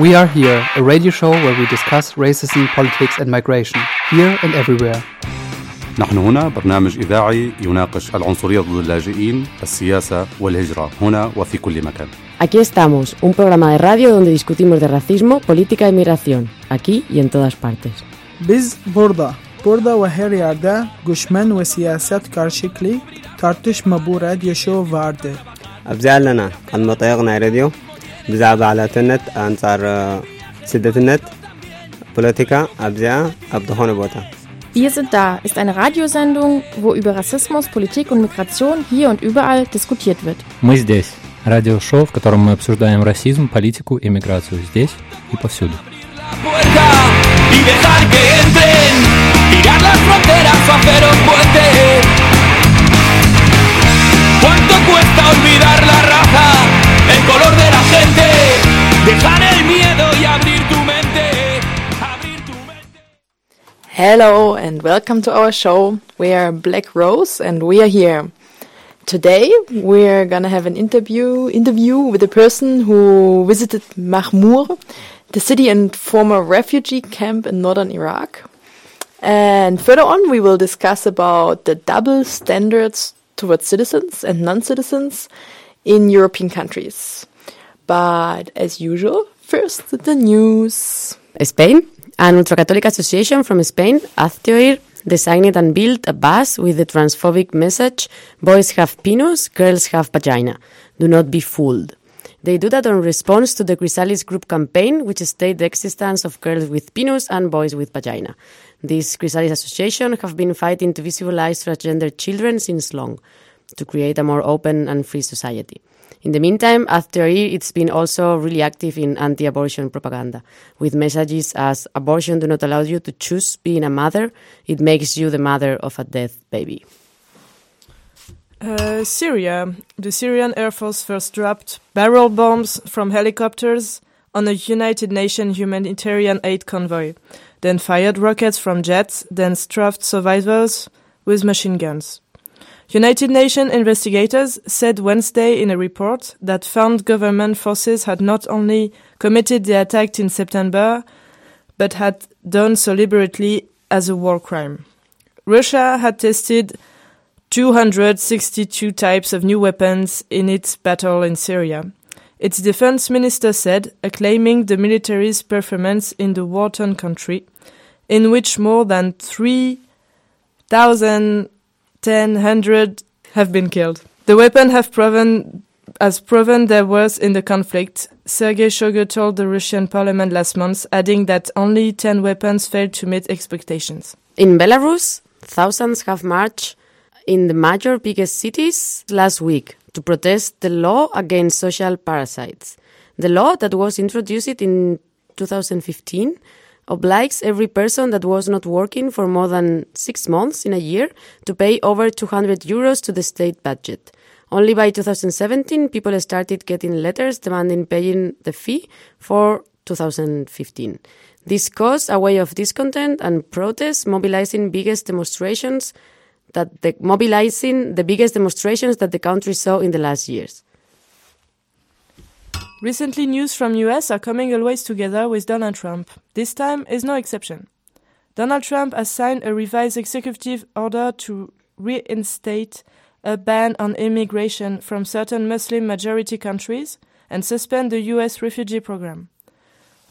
We Are Here, a radio show where we discuss racism, politics and migration, here and everywhere. نحن هنا برنامج إذاعي يناقش العنصرية ضد اللاجئين، السياسة والهجرة هنا وفي كل مكان. Aquí estamos, un programa de radio donde discutimos de racismo, política y migración, aquí y en todas partes. Biz burada, burada ve her yerde göçmen ve siyaset karşılıklı tartışma bu radyo show vardı. أبزال لنا المطيقنا راديو ብዛዕባ ዓላትነት ኣንጻር ስደትነት ፖለቲካ ኣብዚኣ ኣብ ዝኾነ ቦታ Wir sind da ist eine Radiosendung, wo über Rassismus, Politik und Migration hier und überall diskutiert wird. Мы здесь. Радиошоу, в котором мы обсуждаем расизм, политику и миграцию здесь и повсюду. y dejar que entren, tirar las fronteras o hacer un puente. ¿Cuánto cuesta olvidar la raza, el color de la gente? Dejar el miedo y abrir tu mente. Abrir tu mente. Hello and welcome to our show. We are Black Rose and we are here. Today we're gonna have an interview interview with a person who visited Mahmur, the city and former refugee camp in northern Iraq. And further on we will discuss about the double standards towards citizens and non-citizens in European countries. But as usual, first the news. Spain, an ultra-Catholic association from Spain, HazteOir, designed and built a bus with the transphobic message, boys have penis, girls have vagina. Do not be fooled. They do that in response to the Chrysallis group campaign, which stated the existence of girls with penis and boys with vagina. This Chrysallis association have been fighting to visualize transgender children since long, to create a more open and free society. In the meantime, after it's been also really active in anti-abortion propaganda, with messages as abortion do not allow you to choose being a mother, it makes you the mother of a dead baby. Uh, Syria. The Syrian Air Force first dropped barrel bombs from helicopters on a United Nations humanitarian aid convoy, then fired rockets from jets, then strafed survivors with machine guns. United Nations investigators said Wednesday in a report that found government forces had not only committed the attack in September, but had done so deliberately as a war crime. Russia had tested 262 types of new weapons in its battle in Syria. Its defense minister said, acclaiming the military's performance in the war-torn country, in which more than 3,100 have been killed. The weapon have proven has proven their worth in the conflict, Sergei Shoigu told the Russian parliament last month, adding that only 10 weapons failed to meet expectations. In Belarus, thousands have marched in the major biggest cities last week to protest the law against social parasites. The law that was introduced in 2015 obliges every person that was not working for more than six months in a year to pay over 200 euros to the state budget. Only by 2017, people started getting letters demanding paying the fee for 2015. This caused a wave of discontent and protest, mobilizing biggest demonstrations that the, mobilizing the biggest demonstrations that the country saw in the last years. Recently, news from US are coming always together with Donald Trump. This time is no exception. Donald Trump has signed a revised executive order to reinstate a ban on immigration from certain Muslim majority countries and suspend the US refugee program.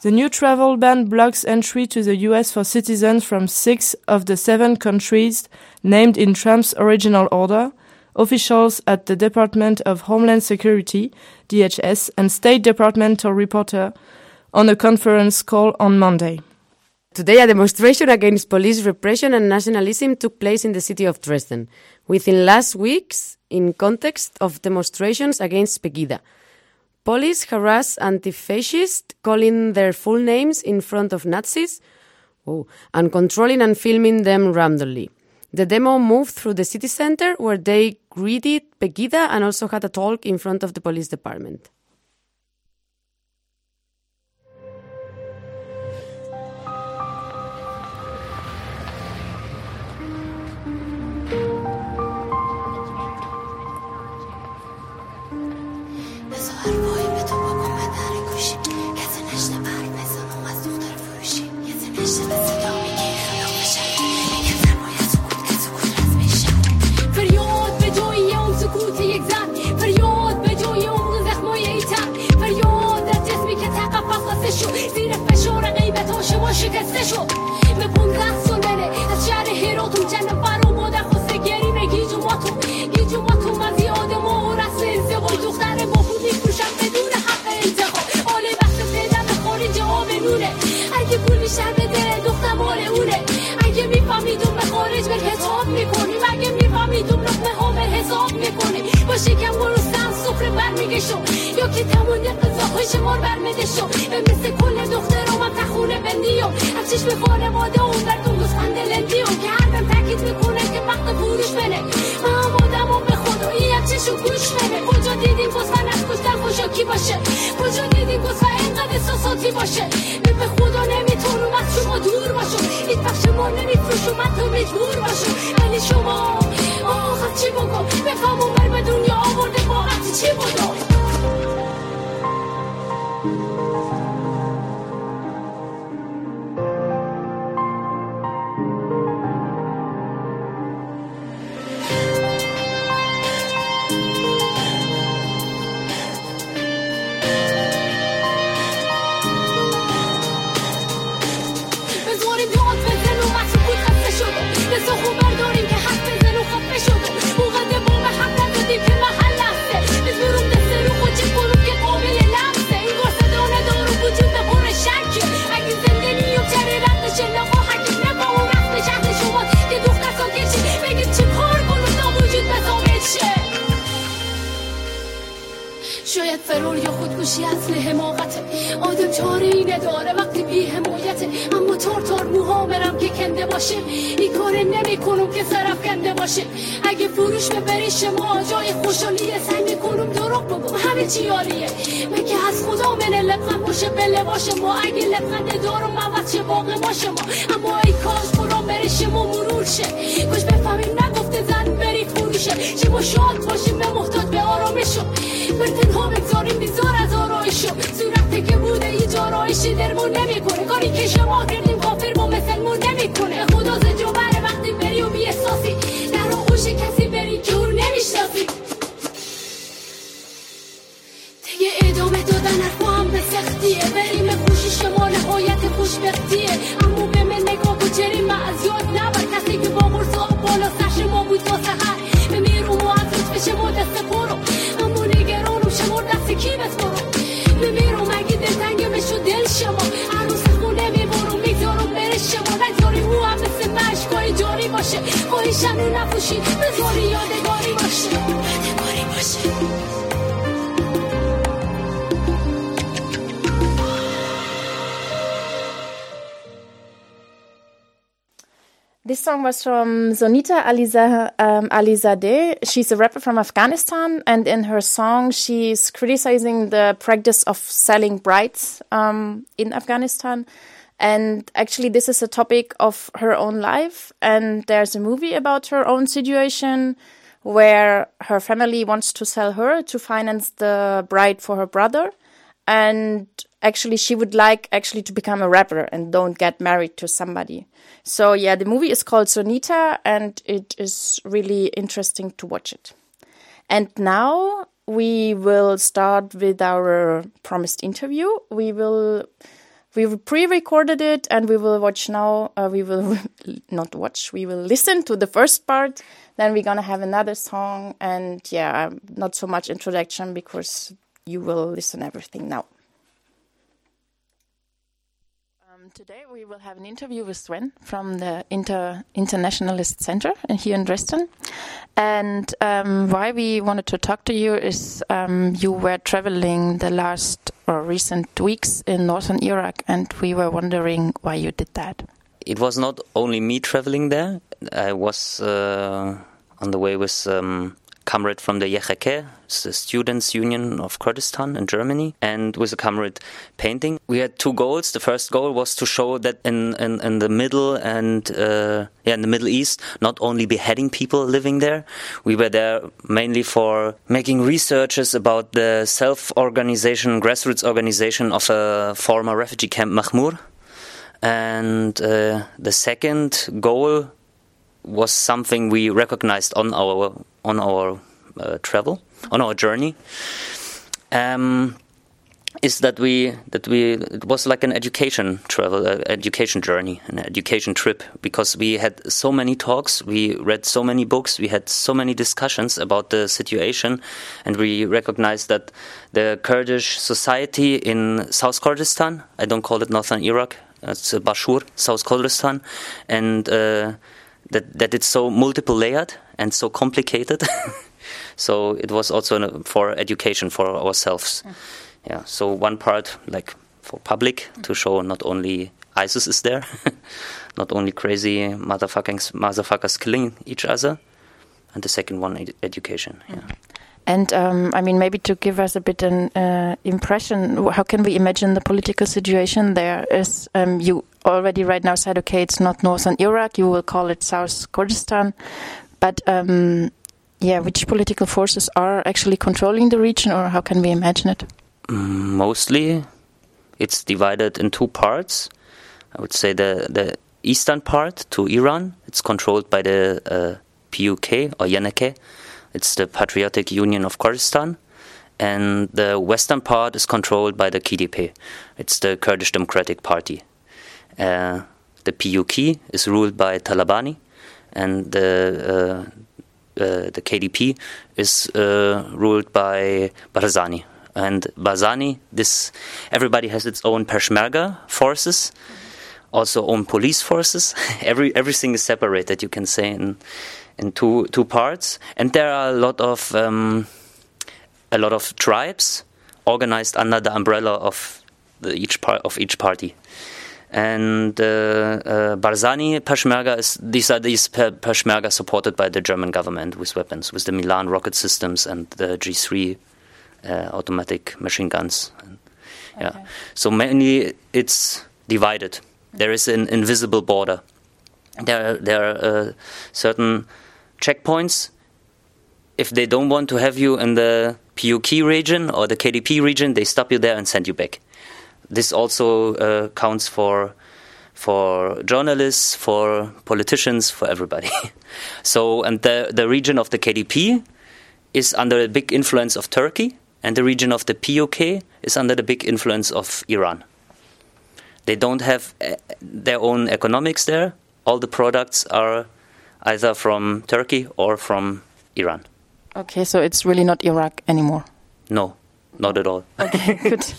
The new travel ban blocks entry to the US for citizens from six of the seven countries named in Trump's original order, officials at the Department of Homeland Security, DHS, and State Departmental reporter on a conference call on Monday. Today, a demonstration against police repression and nationalism took place in the city of Dresden, within last weeks in context of demonstrations against Pegida. Police harassed anti-fascists, calling their full names in front of Nazis, oh, and controlling and filming them randomly. The demo moved through the city center where they greeted Pegida and also had a talk in front of the police department. شکسته شد به پونزده سندنه از شهر هیراتون جنب برا مادر خواسته گریمه گیجو ماتون گیجو ماتون من زیاده ما و رسم ازدواج دختر با پول میفروشم بدون حق انتخاب حالی وقت پیدم به خارج آب نونه. اگه پول بیشتر بده دختر مال اونه. اگه میفهمیدون به خارج به حساب می‌کنیم اگه میفهمیدون لقمه ها به حساب می‌کنیم با شکم گرستم سفره برمیگه شو یا که تمام غذاهای شمار برمده شو. به مثل کل دخترام هم تخونه بندی و از چشم خانواده اون بردون گسخند لندی و که هر بهم تاکید می‌کنه که وقت فروش بنه من هم آدم و به خدایی هم چشم گوش بنه کجا دیدیم گسخن از کشتن خوشاکی باشه؟ کجا دیدیم گسخن اینقدر احساساتی باشه؟ من به خدا نمی‌تونم از شما دور باشم. هیچ وقت شما نمیفروشم من تو مجبور باشم. ولی شما آخ از چی بگم؟ بفهم اون به دنیا آورده با چی بودم خودکشی اصل حماقته آدم چاره ای نداره وقتی بی حمایته اما تار تار موها برم که کنده باشه. این کار نمی کنم که سرف کنده باشه. اگه فروش ببری شما جای خوشحالیه. سعی می‌کنم دروغ بگم. همه چی عالیه. مگه از خدا من لبخند باشه؟ به لباش ما. اگه لبخند دارم عوض شه باقی باشه ما. اما ای کاش برام بره شما مرور شه. کاش بفهمیم نگفته زن بری فروشه شما شاد باشیم به محتاج به آرامشو بر تنها بگذاریم بیزار از آرایشو صورتی که بوده ای جارایشی درمون نمی‌کنه. کاری که شما کردیم کافر başı Ne gori başı gori başı This song was from Sonita Aliza, um, Alizadeh. She's a rapper from Afghanistan, and in her song, she's criticizing the practice of selling brides um, in Afghanistan. And actually, this is a topic of her own life. And there's a movie about her own situation where her family wants to sell her to finance the bride for her brother. And actually, she would like actually to become a rapper and don't get married to somebody. So yeah, the movie is called Sonita, and it is really interesting to watch it. And now we will start with our promised interview. We will we pre-recorded it, and we will watch now. Uh, we will not watch. We will listen to the first part. Then we're gonna have another song, and yeah, not so much introduction because you will listen everything now. Um, today we will have an interview with Sven from the Inter Internationalist Center here in Dresden. And um, why we wanted to talk to you is um, you were traveling the last or recent weeks in northern Iraq, and we were wondering why you did that. It was not only me traveling there. I was uh, on the way with um, comrade from the YHK, the Students' Union of Kurdistan in Germany, and with a comrade painting. We had two goals. The first goal was to show that in, in, in the Middle and uh, yeah, in the Middle East, not only beheading people living there, we were there mainly for making researches about the self-organization, grassroots organization of a former refugee camp, Mahmur. And uh, the second goal was something we recognized on our on our uh, travel, on our journey. Um, is that we that we it was like an education travel, uh, education journey, an education trip because we had so many talks, we read so many books, we had so many discussions about the situation, and we recognized that the Kurdish society in South Kurdistan, I don't call it Northern Iraq, it's Bashur, South Kurdistan, and uh, that that it's so multiple layered and so complicated. so it was also an, for education for ourselves. Yeah. So one part like for public to show not only ISIS is there, not only crazy motherfuckers motherfuckers killing each other, and the second one ed- education. Yeah. And um, I mean, maybe to give us a bit an uh, impression, how can we imagine the political situation there? Is um, you already right now said, okay, it's not northern Iraq, you will call it South Kurdistan, but um, yeah, which political forces are actually controlling the region, or how can we imagine it? Mm, Mostly, it's divided in two parts. I would say the the eastern part to Iran, it's controlled by the uh, PUK or Yeneke. It's the Patriotic Union of Kurdistan. And the western part is controlled by the KDP. It's the Kurdish Democratic Party. Uh, the PUK is ruled by Talabani, and the uh, uh, the KDP is ruled by Barzani. And Barzani, this everybody has its own Peshmerga forces, also own police forces. Every everything is separated. You can say in in two two parts, and there are a lot of um, a lot of tribes organized under the umbrella of each part of each party. And uh, uh, Barzani Peshmerga is these are these Pe- Peshmerga supported by the German government with weapons, with the Milan rocket systems and the G3 uh, automatic machine guns. And, Yeah, so mainly it's divided. There is an invisible border. There, there are uh, certain checkpoints. If they don't want to have you in the PUK region or the KDP region, they stop you there and send you back. This also uh, counts for for journalists, for politicians, for everybody. so, and the the region of the KDP is under a big influence of Turkey, and the region of the PUK is under the big influence of Iran. They don't have uh, their own economics there. All the products are either from Turkey or from Iran. Okay, so it's really not Iraq anymore. No, not at all. Okay, good.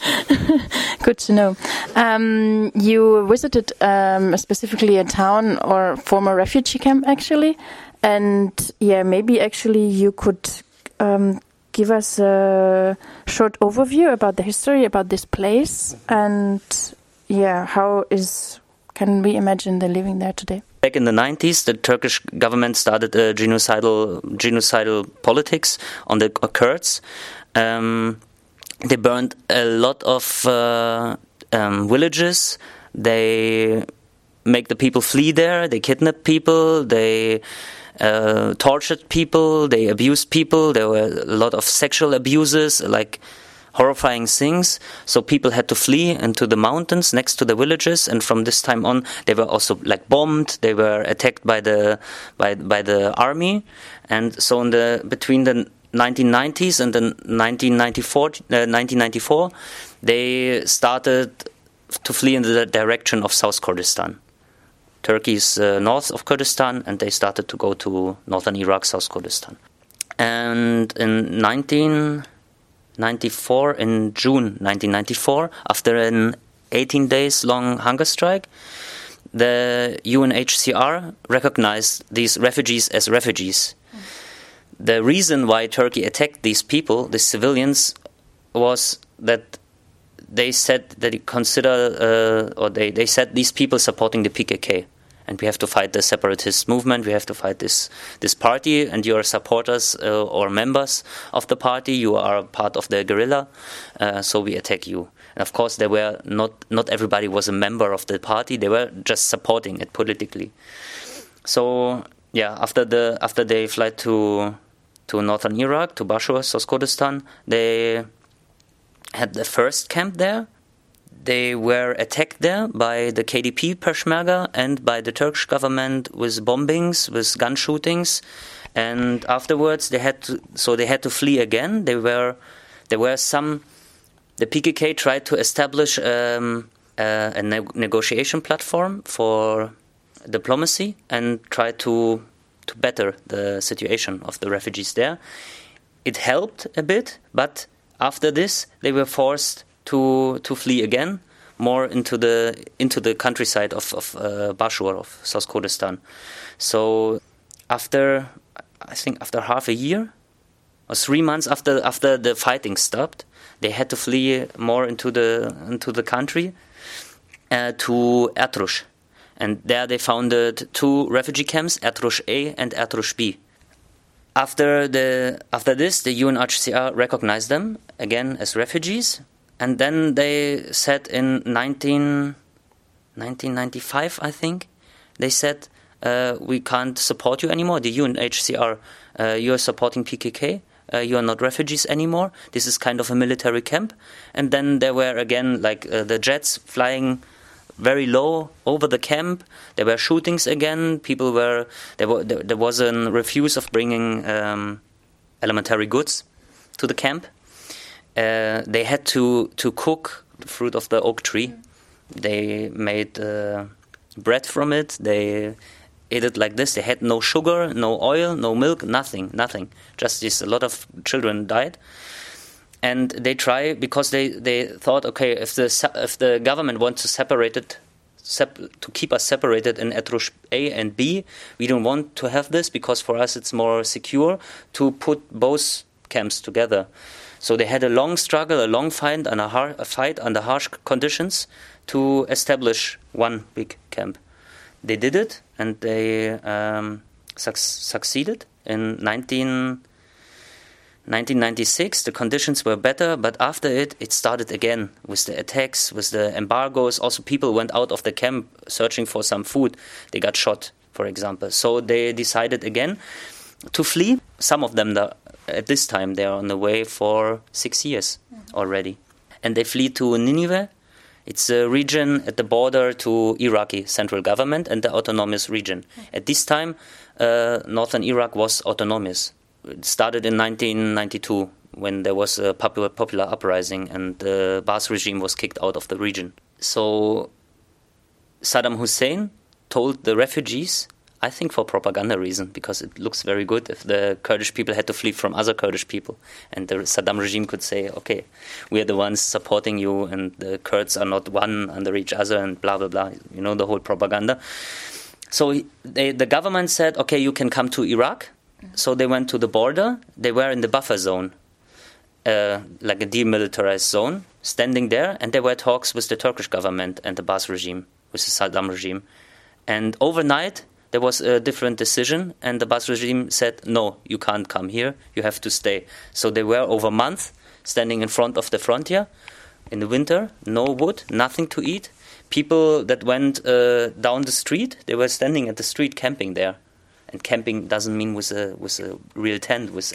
good to know. Um, you visited um, specifically a town or former refugee camp, actually, and yeah, maybe actually you could um, give us a short overview about the history about this place and yeah, how is can we imagine the living there today? Back in the 90s, the Turkish government started a genocidal genocidal politics on the Kurds. Um, they burned a lot of uh, um, villages. They make the people flee there. They kidnap people. They uh, tortured people. They abused people. There were a lot of sexual abuses, like horrifying things. So people had to flee into the mountains next to the villages, and from this time on, they were also like bombed. They were attacked by the by by the army, and so in the between the 1990s and then 1994, uh, 1994, they started to flee in the direction of South Kurdistan. Turkey is uh, north of Kurdistan, and they started to go to northern Iraq, South Kurdistan. And in 1994, in June 1994, after an 18 days long hunger strike, the UNHCR recognized these refugees as refugees. The reason why Turkey attacked these people, the civilians, was that they said that they consider, uh, or they, they said these people supporting the PKK. And we have to fight the separatist movement. We have to fight this this party. And you are supporters uh, or members of the party. You are part of the guerrilla. Uh, so we attack you. And of course, there were not not everybody was a member of the party. They were just supporting it politically. So yeah, after the after they fled to to northern Iraq to Bashur, South Kurdistan, they had the first camp there. They were attacked there by the KDP Peshmerga and by the Turkish government with bombings, with gun shootings, and afterwards they had to. So they had to flee again. They were there were some the PKK tried to establish um, a ne- negotiation platform for diplomacy and tried to to better the situation of the refugees there. It helped a bit, but after this, they were forced to to flee again, more into the into the countryside of of uh, Bashur of South Kurdistan. So after I think after half a year or three months after after the fighting stopped, they had to flee more into the into the country uh, to Ertrush, and there they founded two refugee camps, Ertrush A and Ertrush B. After the after this, the UNHCR recognized them again as refugees, and then they said in 19, 1995, I think, they said uh, we can't support you anymore. The UNHCR, uh, you are supporting PKK. Uh, you are not refugees anymore. This is kind of a military camp. And then there were again like uh, the jets flying very low over the camp. There were shootings again. People were there. Were, there, there was a refuse of bringing um, elementary goods to the camp. Uh, they had to to cook the fruit of the oak tree. They made uh, bread from it. They ate it like this. They had no sugar, no oil, no milk, nothing, nothing. Just this. A lot of children died and they try because they, they thought okay if the if the government wants to separate it sep- to keep us separated in Etrush A and B we don't want to have this because for us it's more secure to put both camps together. So they had a long struggle a long fight and a, a fight under harsh conditions to establish one big camp. They did it and they um, suc- succeeded in 19 1996, the conditions were better, but after it, it started again with the attacks, with the embargoes. Also, people went out of the camp searching for some food. They got shot, for example. So they decided again to flee. Some of them, at this time, they are on the way for six years already. And they flee to Nineveh. It's a region at the border to Iraqi central government and the autonomous region. At this time, uh, northern Iraq was autonomous it started in 1992 when there was a popular, popular uprising and the Baath regime was kicked out of the region. So Saddam Hussein told the refugees, I think for propaganda reason, because it looks very good if the Kurdish people had to flee from other Kurdish people, and the Saddam regime could say, okay, we are the ones supporting you, and the Kurds are not one under each other, and blah blah blah. You know the whole propaganda. So they, the government said, okay, you can come to Iraq, so they went to the border. They were in the buffer zone, uh, like a demilitarized zone, standing there, and there were talks with the Turkish government and the Baath regime, with the Saddam regime. And overnight, there was a different decision, and the Baath regime said, "No, you can't come here. You have to stay." So they were over a month standing in front of the frontier in the winter, no wood, nothing to eat. People that went uh, down the street, they were standing at the street camping there and camping doesn't mean with a with a real tent with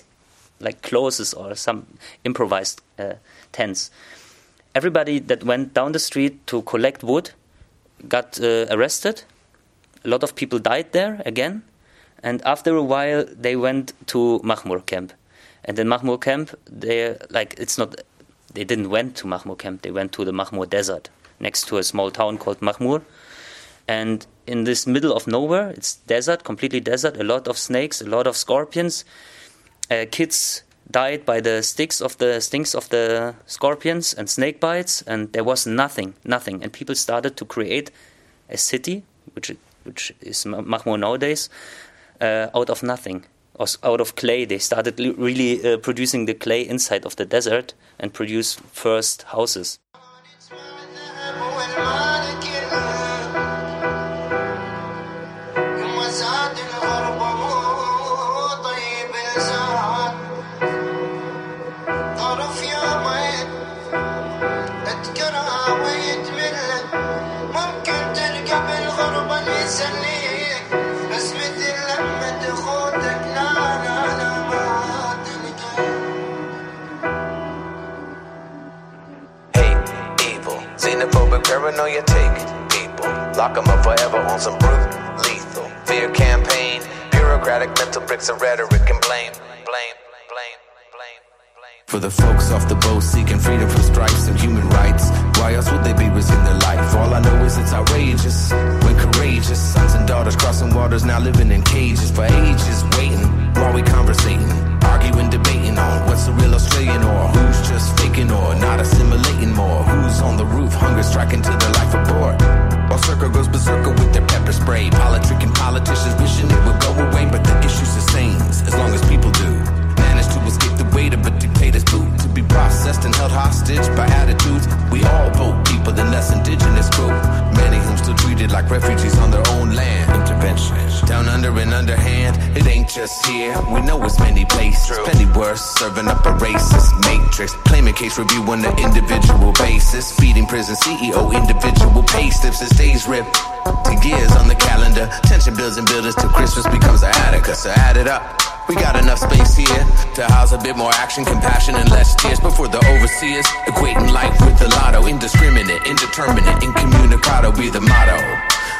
like clothes or some improvised uh, tents. Everybody that went down the street to collect wood got uh, arrested. A lot of people died there again, and after a while they went to Mahmur camp. And in Mahmur camp, they like it's not. They didn't went to Mahmur camp. They went to the Mahmur desert next to a small town called Mahmur, and in this middle of nowhere, it's desert, completely desert, a lot of snakes, a lot of scorpions. Uh, kids died by the sticks of the stings of the scorpions and snake bites, and there was nothing, nothing. And people started to create a city, which which is Mahmur nowadays, uh, out of nothing, out of clay. They started really uh, producing the clay inside of the desert and produce first houses. Paranoia take people, lock them up forever on some brute, lethal. Fear campaign, bureaucratic mental bricks of rhetoric and blame, blame, blame. For the folks off the boat seeking freedom from stripes and human rights. Why else would they be risking their life? All I know is it's outrageous. When courageous sons and daughters crossing waters now living in cages for ages, waiting while we conversating, arguing, debating on what's the real Australian or who's just faking or not assimilating more. Who's on the roof, hunger striking to their life aboard. While circle goes berserker with their pepper spray. Politicking politicians wishing it would go away, but the issue sustains as long as people do. Manage to escape the weight of a dictator's boot. Processed and held hostage by attitudes. We all vote people, the less indigenous group. Many whom still treated like refugees on their own land. Intervention. Down under and underhand, it ain't just here. We know it's many places. Plenty worse, serving up a racist matrix. Claiming case review on an individual basis. Feeding prison CEO individual pay slips and days ripped. To years on the calendar. Tension builds and builds till Christmas becomes a Attica. So add it up. We got enough space here to house a bit more action, compassion, and less tears before the overseers. Equating life with the lotto, indiscriminate, indeterminate, incommunicado be the motto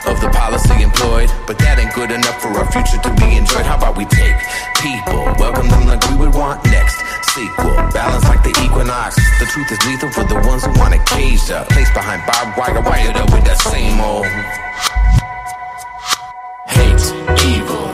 of the policy employed. But that ain't good enough for our future to be enjoyed. How about we take people, welcome them like we would want next? Sequel, balance like the equinox. The truth is lethal for the ones who want it caged up. Placed behind barbed wire, wired up with that same old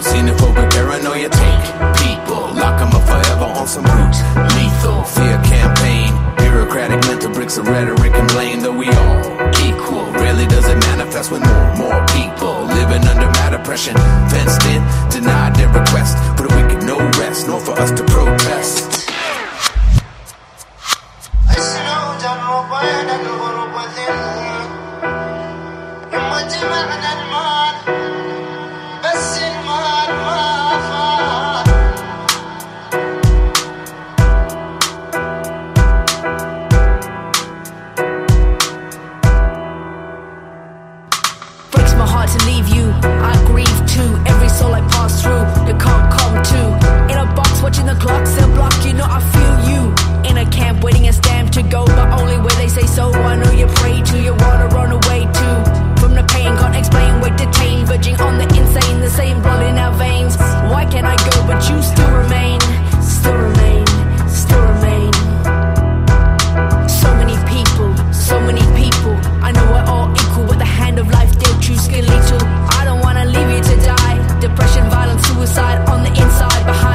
evil, xenophobic paranoia take people, lock them up forever on some brute, lethal fear campaign, bureaucratic mental bricks of rhetoric and blame, though we all equal. Rarely does it manifest when more more people. Living under mad oppression, fenced in, denied their request, for the wicked no rest, nor for us to protest. Breaks watching the clock still block. You know I feel you. In a camp, waiting a stamp to go, but only where they say so. I know you pray to, you wanna run away too. From the pain, can't explain, weight detained, verging on the insane. The same blood in our veins. Why can't I go, but you still remain, still remain, still remain. So many people, so many people. I know we're all equal with the hand of life choose skin lethal. I don't wanna leave you to die. Depression, violence, suicide on the inside. Behind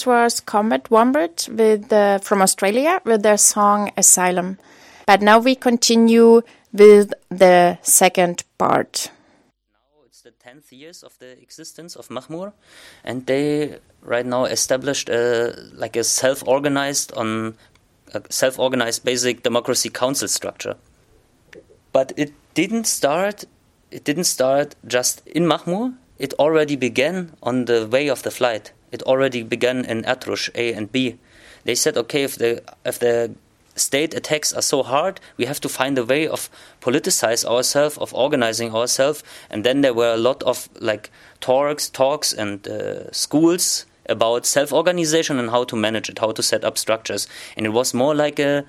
this was Combat Wombat with uh, from Australia with their song Asylum. But now we continue with the second part. Now it's the 10th years of the existence of Mahmur, and they right now established a, like a self-organized on a self-organized basic democracy council structure. But it didn't start. It didn't start just in Mahmur. It already began on the way of the flight. It already began in Atrush A and B. They said, okay, if the if the state attacks are so hard, we have to find a way of politicize ourselves, of organizing ourselves. And then there were a lot of like talks, talks, and uh, schools about self-organization and how to manage it, how to set up structures. And it was more like a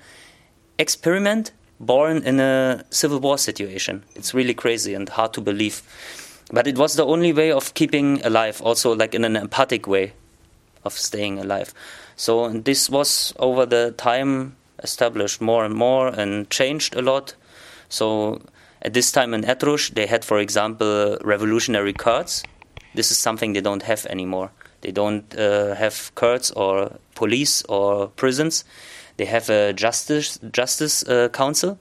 experiment born in a civil war situation. It's really crazy and hard to believe. But it was the only way of keeping alive, also like in an empathic way of staying alive. So this was over the time established more and more and changed a lot. So at this time in Etrush, they had, for example, revolutionary Kurds. This is something they don't have anymore. They don't uh, have Kurds or police or prisons. They have a justice justice uh, council,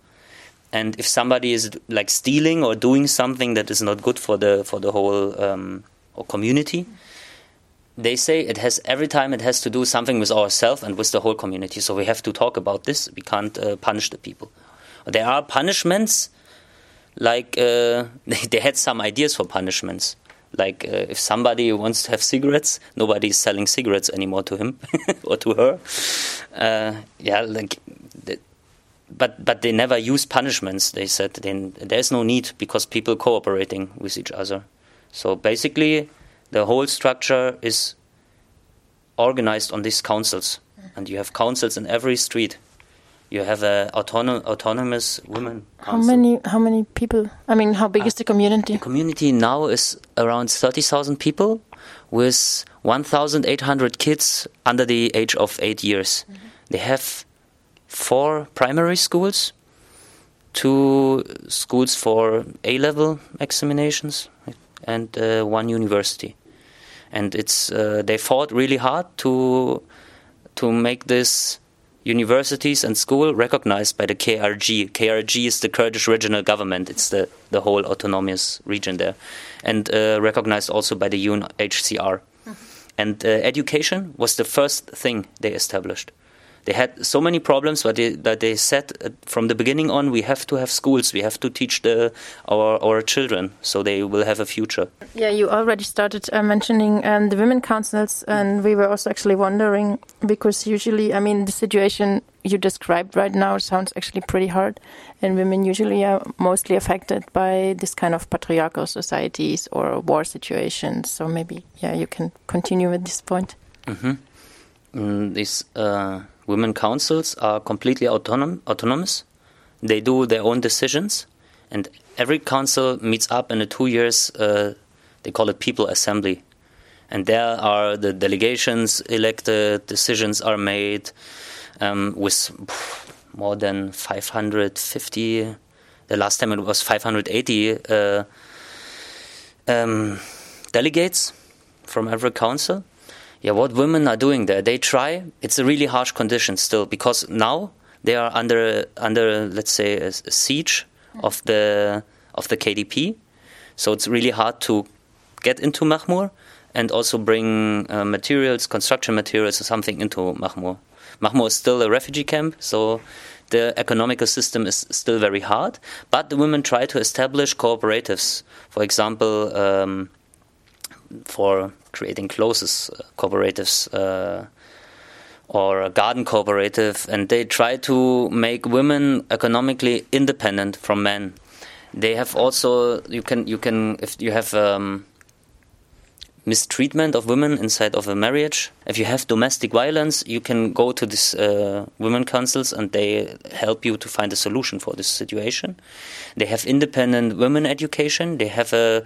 and if somebody is like stealing or doing something that is not good for the for the whole um, community, they say it has every time it has to do something with ourselves and with the whole community. So we have to talk about this. We can't uh, punish the people. There are punishments, like uh, they, they had some ideas for punishments. Like uh, if somebody wants to have cigarettes, nobody is selling cigarettes anymore to him or to her. Uh, yeah, like. But but they never use punishments. They said then there's no need because people cooperating with each other. So basically, the whole structure is organized on these councils, and you have councils in every street. You have a autonom- autonomous women. How many? How many people? I mean, how big is the ah, community? The community now is around thirty thousand people, with one thousand eight hundred kids under the age of eight years. Mm-hmm. They have four primary schools, two schools for A level examinations, and uh, one university. And it's uh, they fought really hard to to make this universities and school recognized by the KRG. KRG is the Kurdish regional government. It's the, the whole autonomous region there, and uh, recognized also by the UNHCR. And uh, education was the first thing they established. They had so many problems, but they, but they said uh, from the beginning on, we have to have schools, we have to teach the, our, our children so they will have a future. Yeah, you already started uh, mentioning um, the women councils, and we were also actually wondering because usually, I mean, the situation you described right now sounds actually pretty hard, and women usually are mostly affected by this kind of patriarchal societies or war situations. So maybe, yeah, you can continue with this point. Mm-hmm. Mm, these uh, women councils are completely autonom- autonomous. They do their own decisions, and every council meets up in a two years. Uh, they call it people assembly, and there are the delegations elected. Decisions are made um, with more than 550. The last time it was 580 uh, um, delegates from every council yeah, what women are doing there, they try. It's a really harsh condition still because now they are under under let's say a, a siege of the of the KDP, so it's really hard to get into Mahmur and also bring uh, materials, construction materials, or something into Mahmur. Mahmur is still a refugee camp, so the economical system is still very hard. But the women try to establish cooperatives. For example. Um, for creating clothes uh, cooperatives uh, or a garden cooperative, and they try to make women economically independent from men. They have also you can you can if you have um, mistreatment of women inside of a marriage. If you have domestic violence, you can go to these uh, women councils and they help you to find a solution for this situation. They have independent women education. They have a,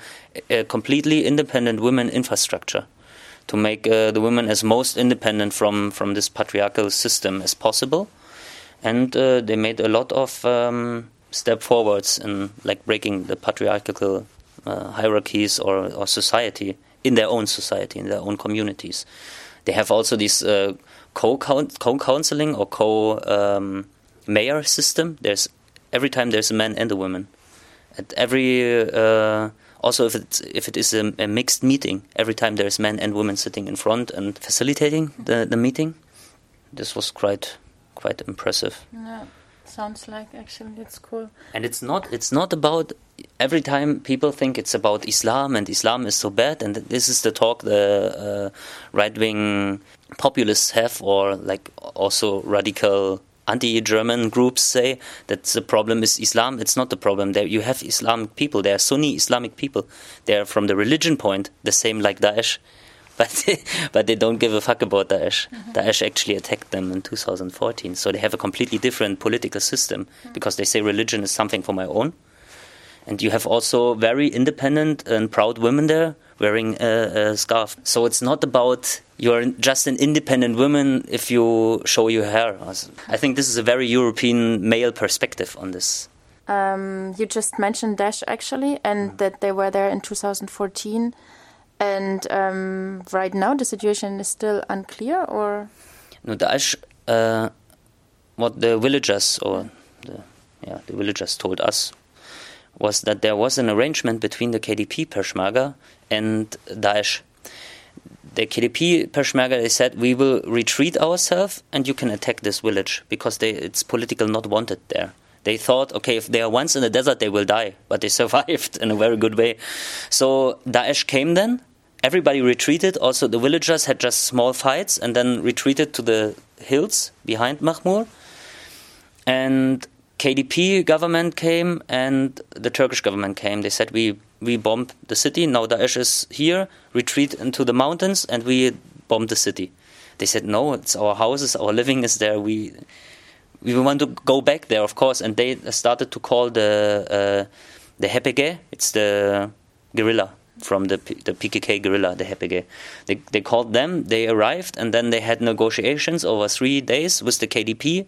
a completely independent women infrastructure to make uh, the women as most independent from, from this patriarchal system as possible. And uh, they made a lot of um, step forwards in like breaking the patriarchal uh, hierarchies or, or society in their own society, in their own communities. They have also this uh, co-counseling or co-mayor um, system. There's every time there's a man and a woman. At every uh, also if it's if it is a, a, mixed meeting, every time there's men and women sitting in front and facilitating the, the meeting. This was quite quite impressive. Yeah sounds like actually it's cool and it's not it's not about every time people think it's about islam and islam is so bad and this is the talk the uh, right-wing populists have or like also radical anti-German groups say that the problem is Islam. It's not the problem. There you have Islamic people. They are Sunni Islamic people. They are from the religion point the same like Daesh but but they don't give a fuck about Daesh. Mm-hmm. Daesh actually attacked them in 2014, so they have a completely different political system mm-hmm. because they say religion is something for my own. And you have also very independent and proud women there wearing a, a scarf. So it's not about you're just an independent woman if you show your hair. I think this is a very European male perspective on this. Um, you just mentioned Daesh actually, and that they were there in 2014. And um, right now, the situation is still unclear, or no, Daesh uh, what the villagers or the yeah the villagers told us was that there was an arrangement between the KDP Peshmerga and Daesh. The KDP Peshmerga they said we will retreat ourselves and you can attack this village because they, it's political not wanted there. They thought, okay, if they are once in the desert, they will die, but they survived in a very good way. So Daesh came then. Everybody retreated. Also, the villagers had just small fights and then retreated to the hills behind Mahmur. And KDP government came and the Turkish government came. They said we we bombed the city. Now Daesh is here. Retreat into the mountains and we bomb the city. They said no, it's our houses, our living is there. We we want to go back there, of course. And they started to call the uh, the HPG. It's the guerrilla from the P- the PKK guerrilla, the HPG. They they called them. They arrived and then they had negotiations over three days with the KDP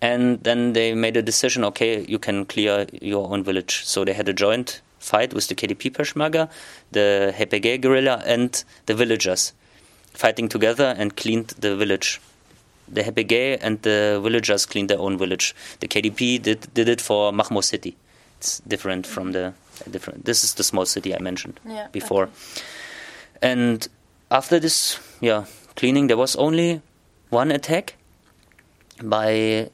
and then they made a decision okay you can clear your own village so they had a joint fight with the KDP Peshmerga the HPG guerrilla and the villagers fighting together and cleaned the village the HPG and the villagers cleaned their own village. The KDP did did it for Mahmur city. It's different from the different this is the small city I mentioned Yeah, before. And after this yeah cleaning there was only one attack by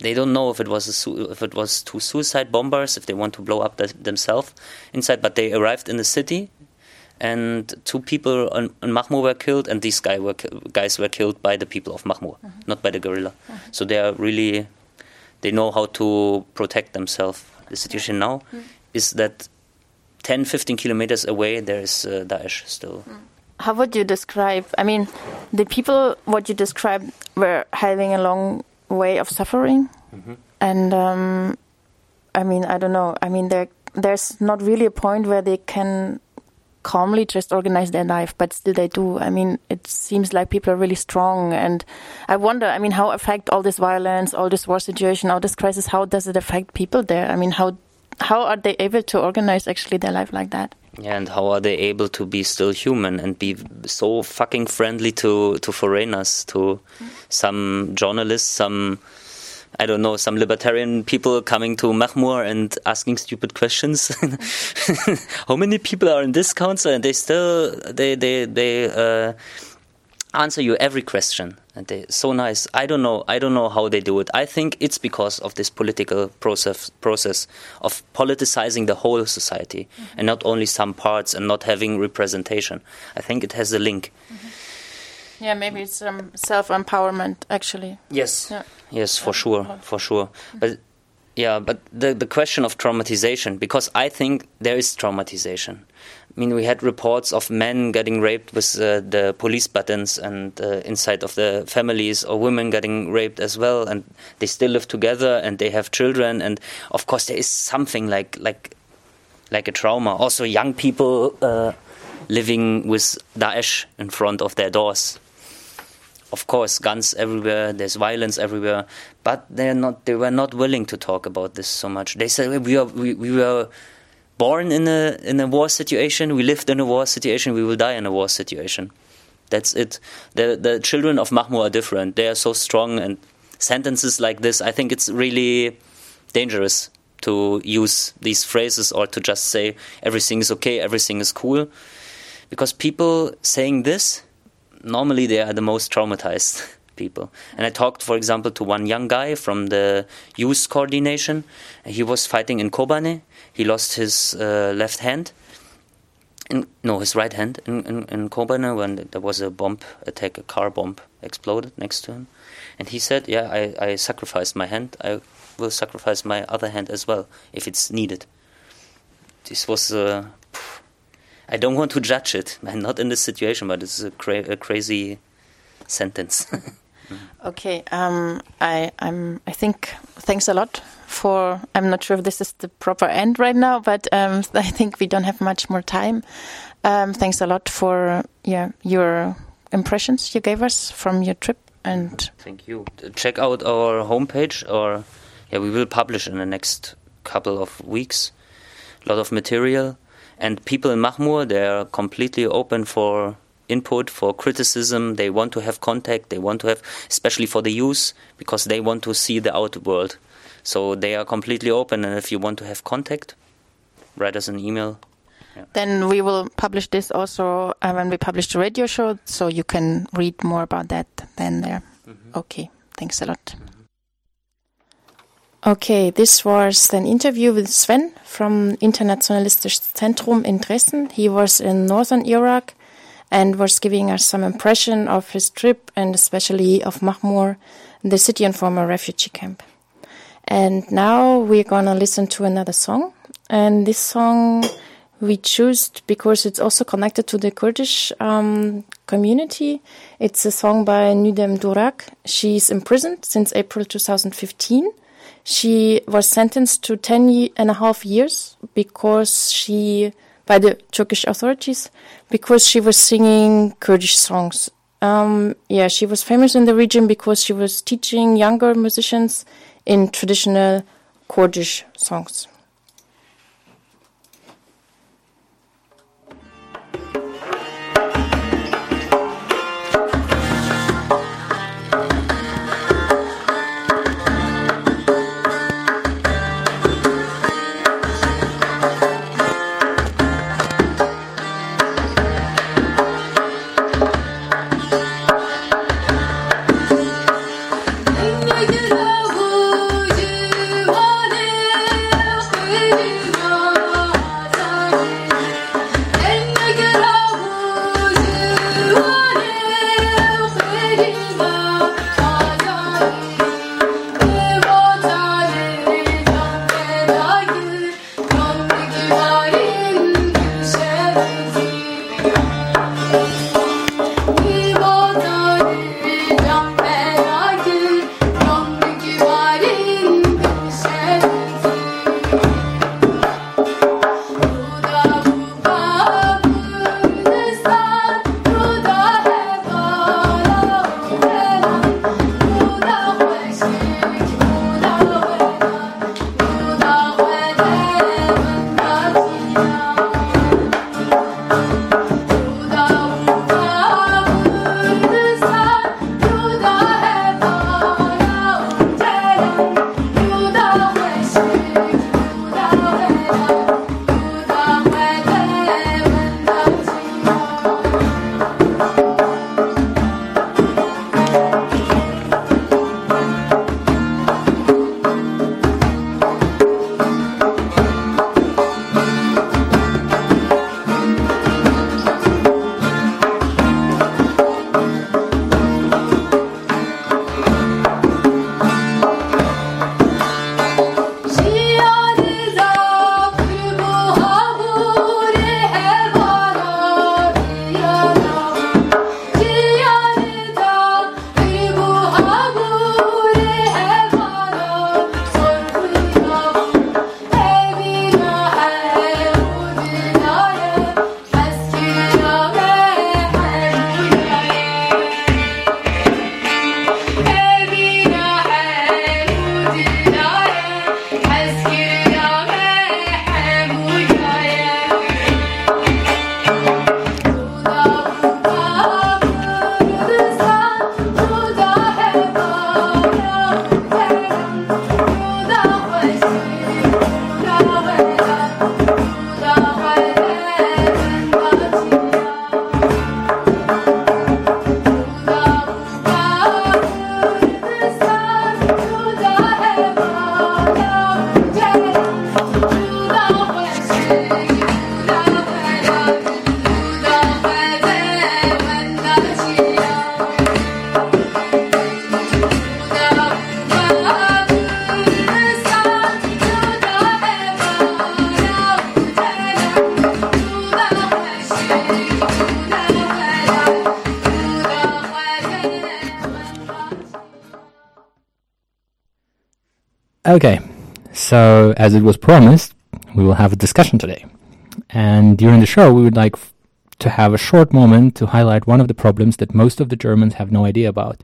they don't know if it was a su- if it was two suicide bombers if they want to blow up the, themselves inside but they arrived in the city and two people on, on Mahmur were killed and these guy were, guys were killed by the people of Mahmur uh-huh. not by the guerrilla. Uh-huh. So they are really they know how to protect themselves. The situation now mm-hmm. is that 10 15 kilometers away there is uh, Daesh still. Mm. How would you describe? I mean, the people what you described were having a long way of suffering, mm-hmm. and um, I mean, I don't know. I mean, there there's not really a point where they can calmly just organize their life, but still they do. I mean, it seems like people are really strong, and I wonder. I mean, how affect all this violence, all this war situation, all this crisis? How does it affect people there? I mean, how how are they able to organize actually their life like that? Yeah, and how are they able to be still human and be so fucking friendly to to foreigners, to some journalists, some I don't know, some libertarian people coming to Mahmur and asking stupid questions. how many people are in this council? And they still they they they uh, answer you every question. And they so nice. I don't know i don't know how they do it. I think it's because of this political process process of politicizing the whole society and not only some parts and not having representation. I think it has a link Yeah, maybe it's um, self empowerment actually. Yes. Yeah. Yes, for sure, for sure. But yeah, but the the question of traumatization, because I think there is traumatization. I mean, we had reports of men getting raped with uh, the police buttons and uh, inside of the families, or women getting raped as well, and they still live together and they have children, and of course there is something like like like a trauma. Also, young people uh, living with Daesh in front of their doors of course guns everywhere there's violence everywhere but they're not they were not willing to talk about this so much. They said we are we, we were born in a in a war situation we lived in a war situation we will die in a war situation. That's it. The the children of Mahmur are different. They are so strong and sentences like this i think it's really dangerous to use these phrases or to just say everything is okay everything is cool. Because people saying this normally they are the most traumatized people. And I talked, for example, to one young guy from the youth coordination. He was fighting in Kobane. He lost his uh, left hand. In, no, his right hand in, in, in Kobane when there was a bomb attack, a car bomb exploded next to him. And he said, Yeah, I, I sacrificed my hand. I will sacrifice my other hand as well if it's needed. This was uh, I don't want to judge it. I'm not in this situation, but it's a, cra- a crazy sentence. Okay, um, I, I'm. I think thanks a lot for. I'm not sure if this is the proper end right now, but um, I think we don't have much more time. Um, thanks a lot for yeah your impressions you gave us from your trip and Thank you. Check out our homepage, or yeah, we will publish in the next couple of weeks a lot of material. And people in Mahmur, they are completely open for input, for criticism. They want to have contact. They want to have, especially for the youth, because they want to see the outer world. So they are completely open. And if you want to have contact, write us an email. Then we will publish this also uh, when we publish the radio show, so you can read more about that then there. Okay, thanks a lot. Okay, this was an interview with Sven from Internationalistisches Zentrum in Dresden. He was in northern Iraq and was giving us some impression of his trip and especially of Mahmur, the city and former refugee camp. And now we're gonna listen to another song. And this song we chose because it's also connected to the Kurdish um, community. It's a song by Nudem Durak. She's imprisoned since April 2015. She was sentenced to 10 ye- and a half years because she, by the Turkish authorities, because she was singing Kurdish songs. Um, yeah, she was famous in the region because she was teaching younger musicians in traditional Kurdish songs. As it was promised, we will have a discussion today. And during the show, we would like f- to have a short moment to highlight one of the problems that most of the Germans have no idea about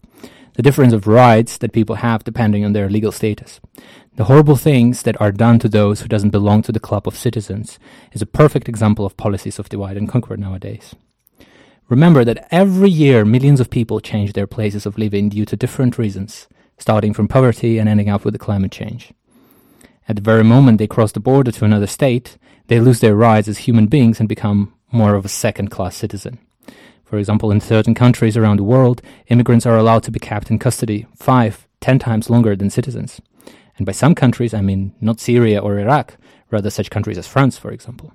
the difference of rights that people have depending on their legal status. The horrible things that are done to those who doesn't belong to the club of citizens is a perfect example of policies of divide and conquer nowadays. Remember that every year millions of people change their places of living due to different reasons, starting from poverty and ending up with the climate change. At the very moment they cross the border to another state, they lose their rights as human beings and become more of a second class citizen. For example, in certain countries around the world, immigrants are allowed to be kept in custody five, ten times longer than citizens. And by some countries, I mean not Syria or Iraq, rather such countries as France, for example.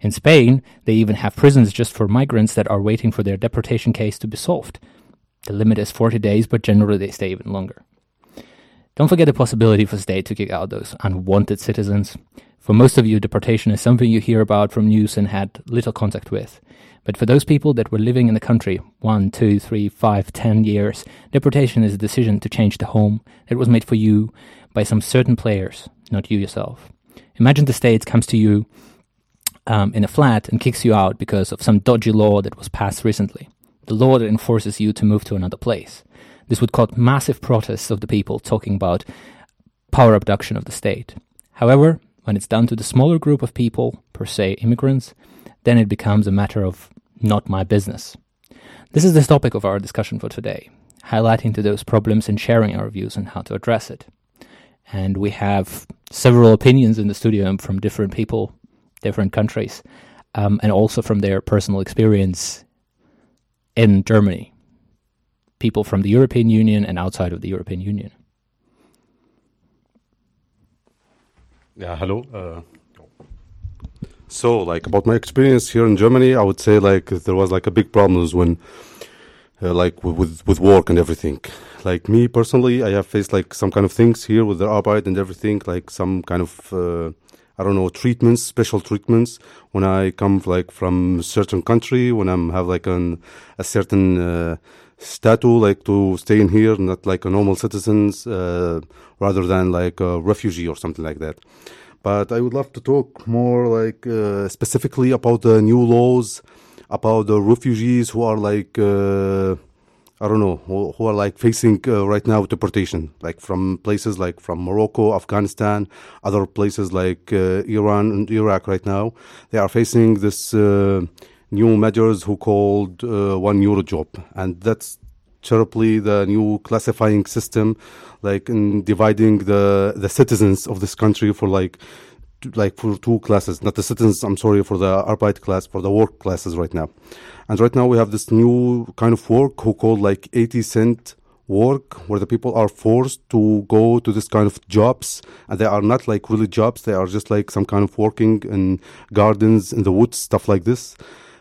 In Spain, they even have prisons just for migrants that are waiting for their deportation case to be solved. The limit is 40 days, but generally they stay even longer. Don't forget the possibility for state to kick out those unwanted citizens. For most of you, deportation is something you hear about from news and had little contact with. But for those people that were living in the country one, two, three, five, ten years, deportation is a decision to change the home that was made for you by some certain players, not you yourself. Imagine the state comes to you um, in a flat and kicks you out because of some dodgy law that was passed recently. The law that enforces you to move to another place. This would cause massive protests of the people talking about power abduction of the state. However, when it's down to the smaller group of people, per se immigrants, then it becomes a matter of not my business. This is the topic of our discussion for today, highlighting to those problems and sharing our views on how to address it. And we have several opinions in the studio from different people different countries, um, and also from their personal experience in Germany. People from the European Union and outside of the European Union. Yeah, hello. Uh, so, like about my experience here in Germany, I would say like there was like a big problems when, uh, like with with work and everything. Like me personally, I have faced like some kind of things here with the Arbeit and everything, like some kind of uh, I don't know treatments, special treatments when I come like from a certain country when I'm have like an a certain uh, status like to stay in here, not like a normal citizens, uh, rather than like a refugee or something like that. But I would love to talk more like uh, specifically about the new laws about the refugees who are like. Uh, I don't know, who, who are like facing uh, right now deportation, like from places like from Morocco, Afghanistan, other places like uh, Iran and Iraq right now. They are facing this uh, new measures who called uh, one euro job. And that's terribly the new classifying system, like in dividing the, the citizens of this country for like like for two classes, not the citizens, I'm sorry, for the Arbeit class, for the work classes right now. And right now we have this new kind of work who called like 80 cent work where the people are forced to go to this kind of jobs and they are not like really jobs they are just like some kind of working in gardens in the woods stuff like this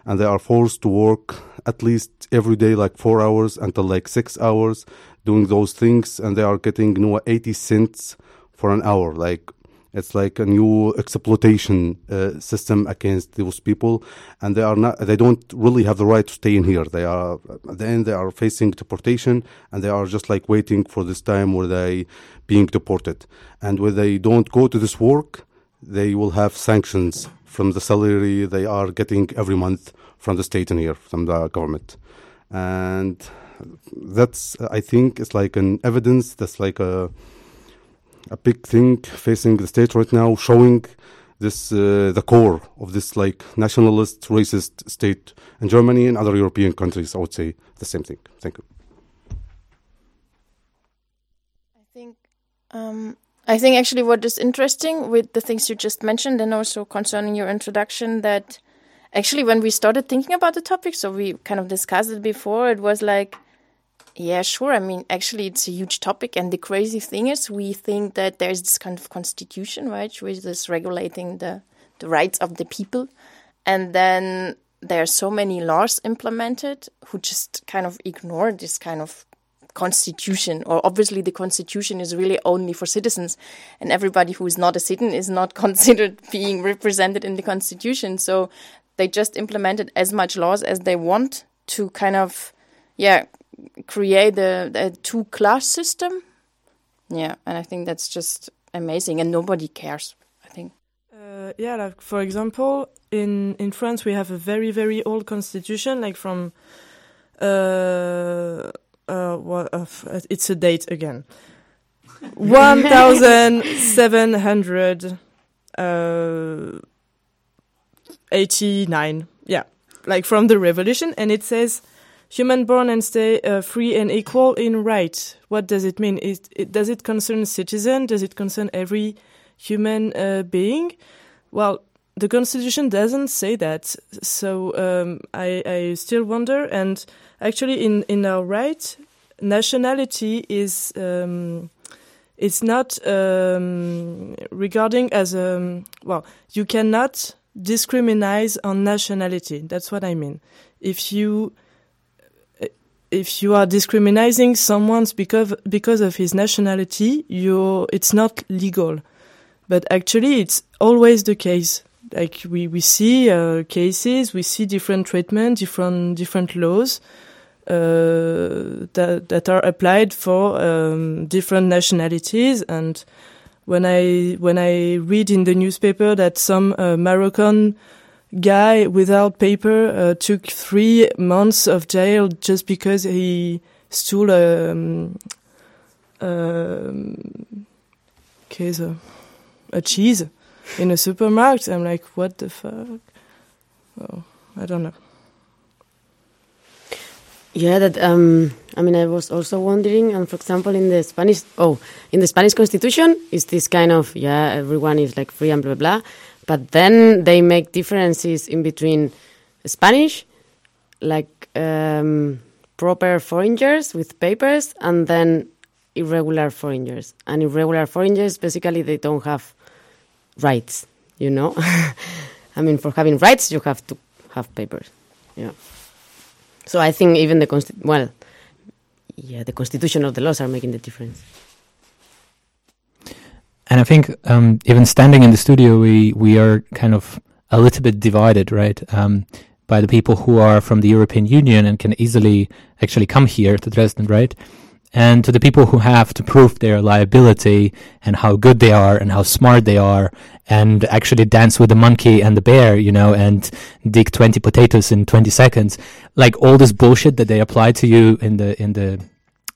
and they are forced to work at least every day like four hours until like six hours doing those things and they are getting you know 80 cents for an hour like it's like a new exploitation uh, system against those people, and they are not. They don't really have the right to stay in here. They are at the end. They are facing deportation, and they are just like waiting for this time where they being deported. And when they don't go to this work, they will have sanctions from the salary they are getting every month from the state and here, from the government, and that's I think it's like an evidence. That's like a a big thing facing the state right now, showing this uh, the core of this like nationalist, racist state in Germany and other European countries. I would say the same thing. Thank you. I think um, I think actually what is interesting with the things you just mentioned, and also concerning your introduction, that actually when we started thinking about the topic, so we kind of discussed it before, it was like yeah, sure. I mean, actually, it's a huge topic. And the crazy thing is, we think that there's this kind of constitution, right, which is regulating the, the rights of the people. And then there are so many laws implemented who just kind of ignore this kind of constitution. Or obviously, the constitution is really only for citizens. And everybody who is not a citizen is not considered being represented in the constitution. So they just implemented as much laws as they want to kind of, yeah, create a, a two class system. Yeah, and I think that's just amazing, and nobody cares. I think. Uh, yeah, like for example, in in France we have a very very old constitution, like from uh, uh, what, uh, it's a date again, one thousand seven hundred uh, eighty nine. Yeah, like from the revolution, and it says human born and stay uh, free and equal in right. What does it mean? Is it, does it concern citizen? Does it concern every human uh, being? Well, the constitution doesn't say that. So um, I, I still wonder. And actually, in in our right, nationality is. Um, it's not um, regarding as a well. You cannot discriminate on nationality. That's what I mean. If you if you are discriminating someone because because of his nationality, you it's not legal. But actually, it's always the case. Like we we see uh, cases, we see different treatment, different different laws that that are applied for um, different nationalities. And when I when I read in the newspaper that some uh, Moroccan guy without paper uh, took three months of jail just because he stole a um, um, a cheese in a supermarket. I'm like, what the fuck? Oh, I don't know. Yeah, that um, I mean, I was also wondering, and for example, in the Spanish, oh, in the Spanish Constitution, is this kind of yeah, everyone is like free and blah blah, blah. but then they make differences in between Spanish, like um, proper foreigners with papers, and then irregular foreigners. And irregular foreigners, basically, they don't have rights. You know, I mean, for having rights, you have to have papers. Yeah. So I think even the consti- well, yeah, the constitution of the laws are making the difference. And I think um, even standing in the studio, we we are kind of a little bit divided, right? Um, by the people who are from the European Union and can easily actually come here to Dresden, right? And to the people who have to prove their liability and how good they are and how smart they are and actually dance with the monkey and the bear, you know, and dig 20 potatoes in 20 seconds. Like all this bullshit that they apply to you in the, in the,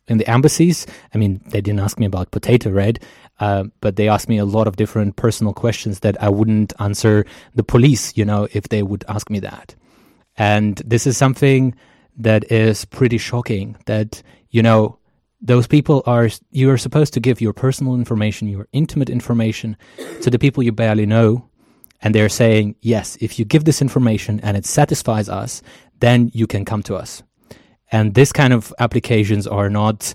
in the embassies. I mean, they didn't ask me about potato, right? Uh, but they asked me a lot of different personal questions that I wouldn't answer the police, you know, if they would ask me that. And this is something that is pretty shocking that, you know, those people are, you are supposed to give your personal information, your intimate information to the people you barely know. And they're saying, yes, if you give this information and it satisfies us, then you can come to us. And this kind of applications are not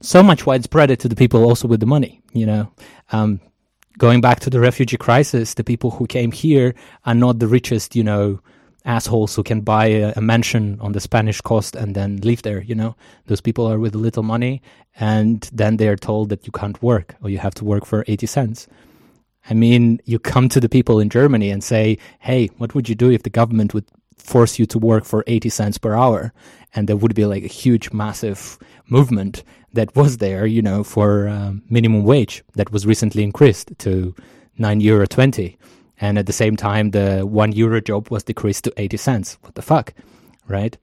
so much widespread to the people also with the money, you know. Um, going back to the refugee crisis, the people who came here are not the richest, you know, assholes who can buy a, a, mansion on the Spanish coast and then live there, you know. Those people are with little money and then they're told that you can't work or you have to work for 80 cents. I mean, you come to the people in Germany and say, hey, what would you do if the government would force you to work for 80 cents per hour? And there would be like a huge, massive movement that was there, you know, for um, minimum wage that was recently increased to 9 euro 20 and at the same time the one euro job was decreased to 80 cents. What the fuck? Right?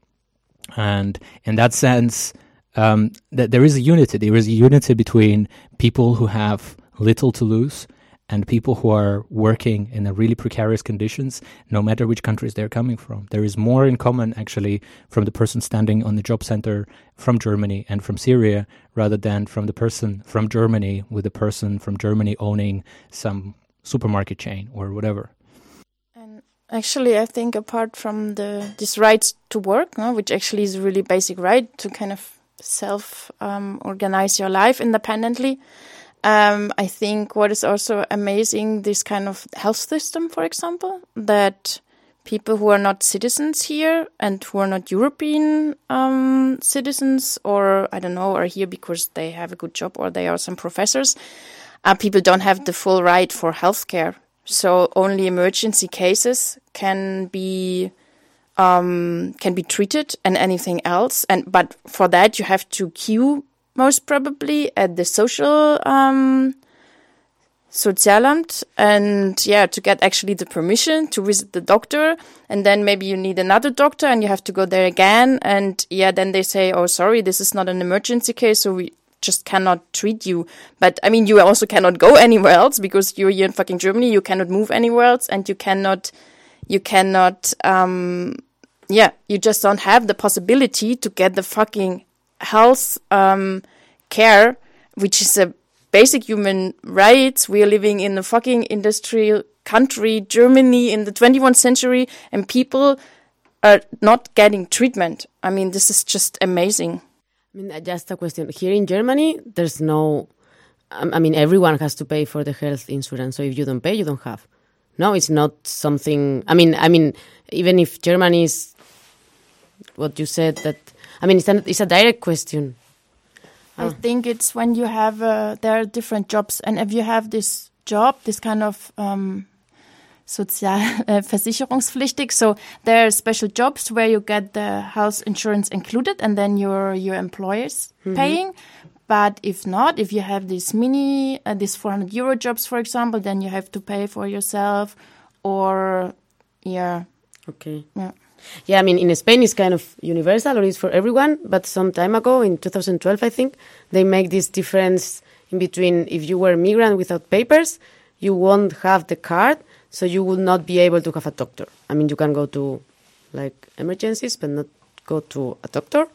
And in that sense um, that there is a unity. There is a unity between people who have little to lose and people who are working in a really precarious conditions no matter which countries they're coming from. There is more in common actually from the person standing on the job center from germany and from syria rather than from the person from germany with the person from germany owning some supermarket chain or whatever. And actually, I think apart from the this right to work, no, which actually is a really basic right to kind of self um, organize your life independently. Um, I think what is also amazing this kind of health system, for example, that people who are not citizens here and who are not European um, citizens, or I don't know, are here because they have a good job or they are some professors uh, people don't have the full right for healthcare. So only emergency cases can be um, can be treated, and anything else. And but for that you have to queue most probably at the social um, Sozialamt and yeah, to get actually the permission to visit the doctor. And then maybe you need another doctor and you have to go there again. And yeah, then they say, oh, sorry, this is not an emergency case. So we, just cannot treat you. But I mean, you also cannot go anywhere else because you're here in fucking Germany. You cannot move anywhere else, and you cannot, you cannot, um, yeah, you just don't have the possibility to get the fucking health um, care, which is a basic human rights. We are living in a fucking industrial country, Germany, in the 21st century, and people are not getting treatment. I mean, this is just amazing. I mean, just a question. Here in Germany, there's no. um, I mean, everyone has to pay for the health insurance. So if you don't pay, you don't have. No, it's not something. I mean, I mean, even if Germany is what you said that. I mean, it's a, it's a direct question. I think it's when you have uh, there are different jobs, and if you have this job, this kind of um, sozial uh, versicherungspflichtig, so there are special jobs where you get the health insurance included, and then your your employers Mhm. paying. But if not, if you have these mini, uh, these 400 euro jobs, for example, then you have to pay for yourself, or yeah, Okay. yeah. Yeah, I mean, in Spain it's kind of universal or it's for everyone, but some time ago, in 2012, I think, they make this difference in between if you were a migrant without papers, you won't have the card, so you will not be able to have a doctor. I mean, you can go to like emergencies, but not go to a doctor.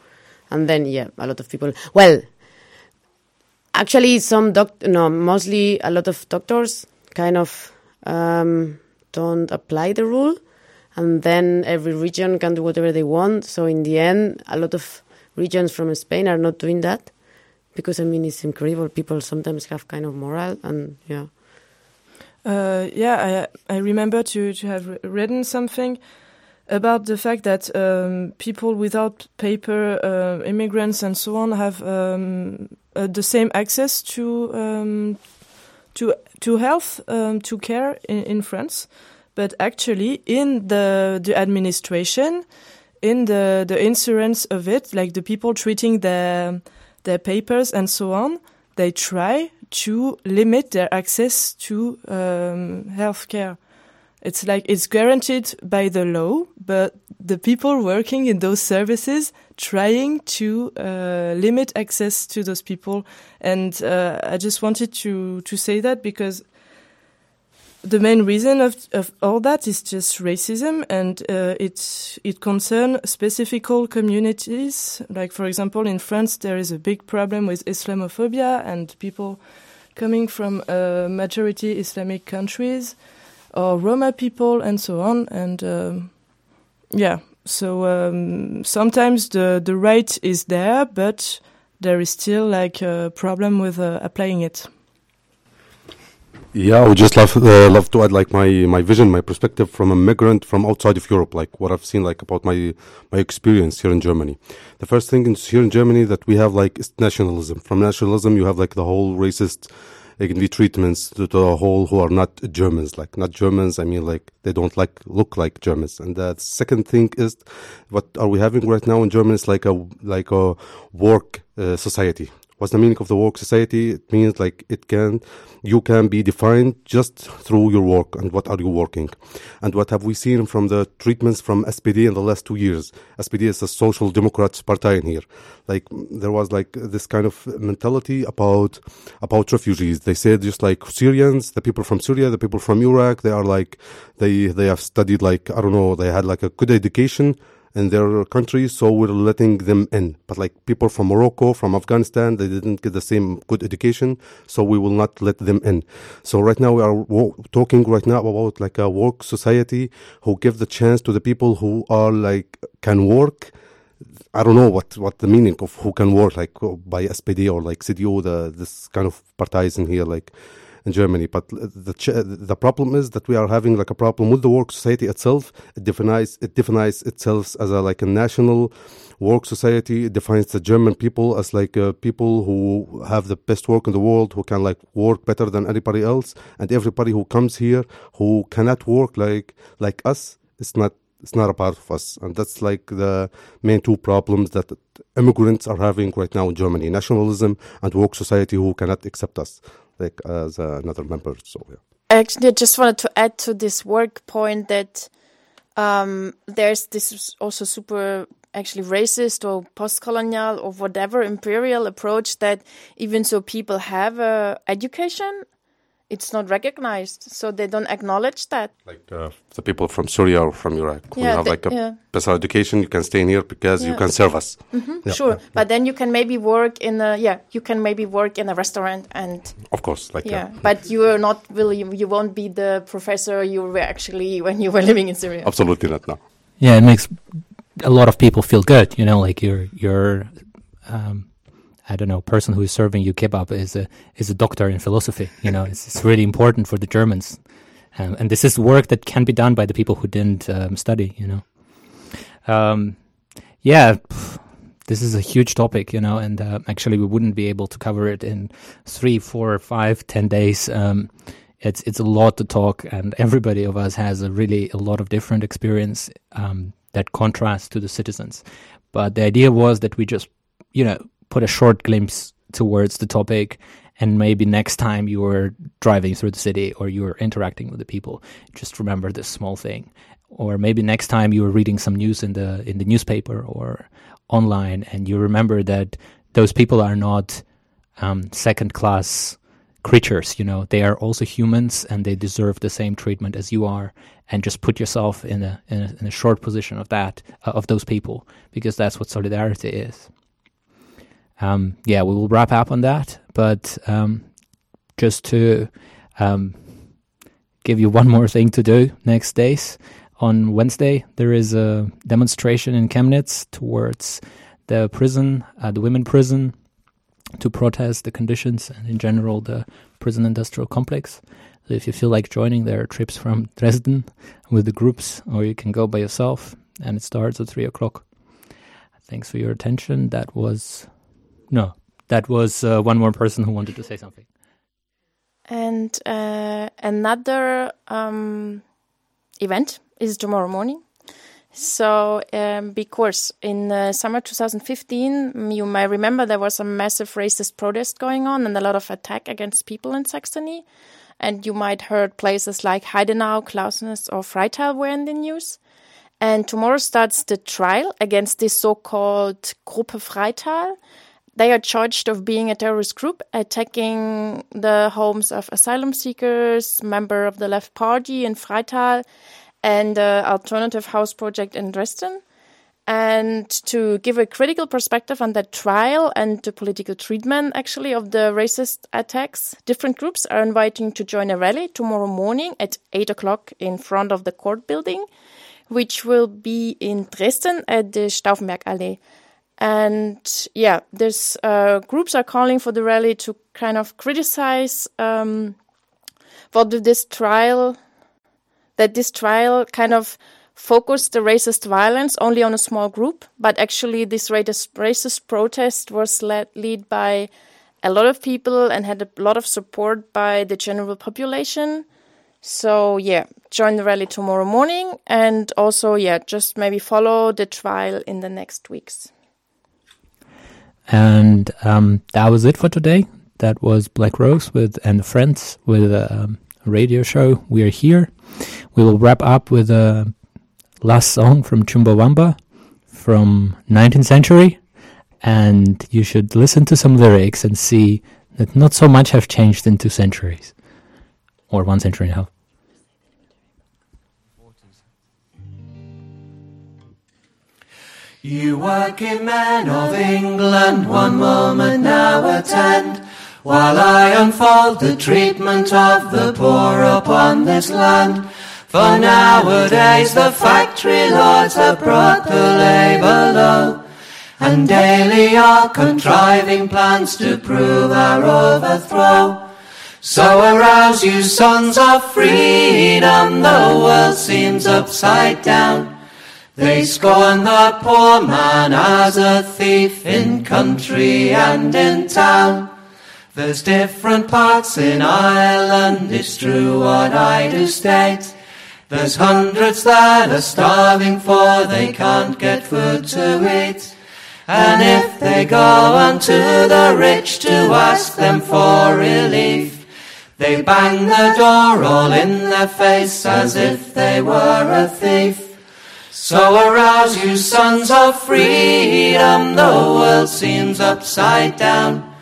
And then, yeah, a lot of people, well, actually, some doc, no, mostly a lot of doctors kind of um, don't apply the rule and then every region can do whatever they want. So in the end, a lot of regions from Spain are not doing that because I mean it's incredible. People sometimes have kind of moral and yeah. Uh, yeah, I, I remember to, to have written something about the fact that um, people without paper, uh, immigrants and so on, have um, uh, the same access to um, to to health, um, to care in, in France, but actually in the the administration, in the the insurance of it, like the people treating their their papers and so on, they try to limit their access to um, healthcare. It's like it's guaranteed by the law, but the people working in those services trying to uh, limit access to those people. And uh, I just wanted to to say that because the main reason of, of all that is just racism, and uh, it it concerns specific communities. Like for example, in France, there is a big problem with Islamophobia and people coming from uh, majority Islamic countries, or Roma people, and so on. And um, yeah, so um, sometimes the the right is there, but there is still like a problem with uh, applying it. Yeah, I would just love uh, love to add like my my vision, my perspective from a migrant from outside of Europe, like what I've seen like about my my experience here in Germany. The first thing is here in Germany that we have like is nationalism. From nationalism, you have like the whole racist. It can be treatments to the whole who are not Germans, like not Germans. I mean, like they don't like look like Germans. And the second thing is, what are we having right now in Germany? Is like a like a work uh, society. What's the meaning of the work society? It means like it can, you can be defined just through your work and what are you working. And what have we seen from the treatments from SPD in the last two years? SPD is a social democrats party in here. Like there was like this kind of mentality about, about refugees. They said just like Syrians, the people from Syria, the people from Iraq, they are like, they, they have studied like, I don't know, they had like a good education in their country, so we're letting them in. But like people from Morocco, from Afghanistan, they didn't get the same good education, so we will not let them in. So right now we are talking right now about like a work society who give the chance to the people who are like can work. I don't know what, what the meaning of who can work like by SPD or like CDU, the this kind of parties here like in Germany. But the the problem is that we are having like a problem with the work society itself. It defines it defines itself as a like a national work society. It defines the German people as like uh, people who have the best work in the world, who can like work better than anybody else, and everybody who comes here who cannot work like like us, it's not it's not a part of us. And that's like the main two problems that immigrants are having right now in Germany nationalism and work society who cannot accept us like as uh, another member. So, yeah. Actually, I just wanted to add to this work point that um, there's this also super actually racist or post-colonial or whatever imperial approach that even so people have a education it's not recognized, so they don't acknowledge that. Like uh, the people from Syria or from Iraq who Yeah, have they- like a yeah. better education, you can stay in here because you can serve us. hmm Yeah, sure, yeah, but then you can maybe work in a yeah, you can maybe work in a restaurant and Of course, like yeah, yeah. but you are not will you, you won't be the professor you were actually when you were living in Syria. Absolutely not. No. Yeah, it makes a lot of people feel good. You know, like you're you're um, I don't know, person who is serving you kebab is a is a doctor in philosophy. You know, it's, it's really important for the Germans, um, and this is work that can be done by the people who didn't um, study. You know, um, yeah, pff, this is a huge topic. You know, and uh, actually we wouldn't be able to cover it in three, four, five, ten days. Um, it's it's a lot to talk, and everybody of us has a really a lot of different experience um, that contrasts to the citizens. But the idea was that we just, you know, put a short glimpse towards the topic, and maybe next time you were driving through the city or you were interacting with the people, just remember this small thing. Or maybe next time you were reading some news in the in the newspaper or online, and you remember that those people are not um, second class creatures you know. They are also humans and they deserve the same treatment as you are. And just put yourself in a in a, in a short position of that uh, of those people because that's what solidarity is um, yeah we will wrap up on that but um, just to um, give you one more thing to do next days on wednesday there is a demonstration in chemnitz towards the prison uh, the women prison to protest the conditions and in general the prison industrial complex. So if you feel like joining, there are trips from Dresden with the groups, or you can go by yourself, and it starts at three o'clock. Thanks for your attention. That was no, that was uh, one more person who wanted to say something. And uh, another um, event is tomorrow morning. So, um, because in uh, summer 2015, mm, you may remember there was a massive racist protest going on and a lot of attack against people in Saxony. And you might heard places like Heidenau, Clausnitz, or Freital were in the news. And tomorrow starts the trial against this so-called Gruppe Freital. They are charged of being a terrorist group, attacking the homes of asylum seekers, member of the left party in Freital, and the alternative house project in Dresden. And to give a critical perspective on that trial and the political treatment, actually, of the racist attacks, different groups are inviting to join a rally tomorrow morning at 8 o'clock in front of the court building, which will be in Dresden at the Stauffenbergallee. And yeah, this uh, groups are calling for the rally to kind of criticize um, what this trial that this trial kind of focused the racist violence only on a small group, but actually this racist, racist protest was led, led by a lot of people and had a lot of support by the general population. So yeah, join the rally tomorrow morning and also yeah, just maybe follow the trial in the next weeks. And um, that was it for today. That was Black Rose with and friends with um, a radio show. We are here. We will wrap up with a last song from Chumbawamba from 19th century, and you should listen to some lyrics and see that not so much have changed in two centuries or one century and a half. You working men of England, one moment now attend, while I unfold the treatment of the poor upon this land. For nowadays the factory lords have brought the labour low, and daily are contriving plans to prove our overthrow. So arouse you sons of freedom, the world seems upside down. They scorn the poor man as a thief in country and in town. There's different parts in Ireland, it's true what I do state. There's hundreds that are starving for they can't get food to eat. And if they go unto the rich to ask them for relief, they bang the door all in their face as if they were a thief. So arouse you sons of freedom, the world seems upside down.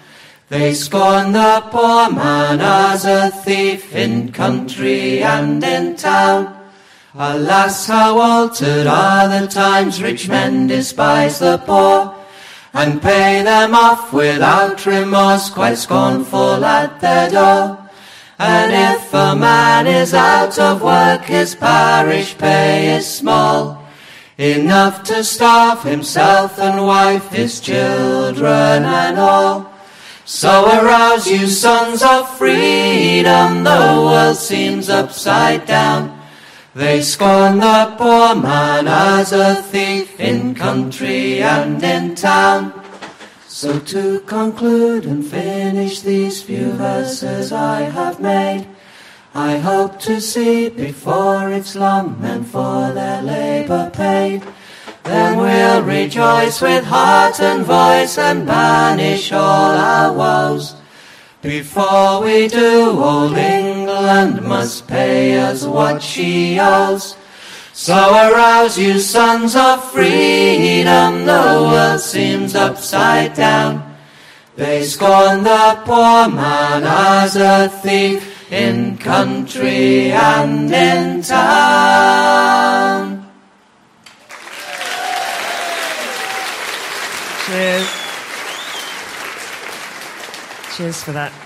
They scorn the poor man as a thief in country and in town. Alas, how altered are the times, rich men despise the poor, and pay them off without remorse, quite scornful at their door. And if a man is out of work, his parish pay is small, enough to starve himself and wife, his children and all. So arouse you sons of freedom, the world seems upside down. They scorn the poor man as a thief in country and in town. So to conclude and finish these few verses I have made, I hope to see before it's long men for their labor paid. Then we'll rejoice with heart and voice and banish all our woes. Before we do, old England must pay us what she owes. So arouse you sons of freedom, the world seems upside down. They scorn the poor man as a thief in country and in town. Cheers. Cheers for that.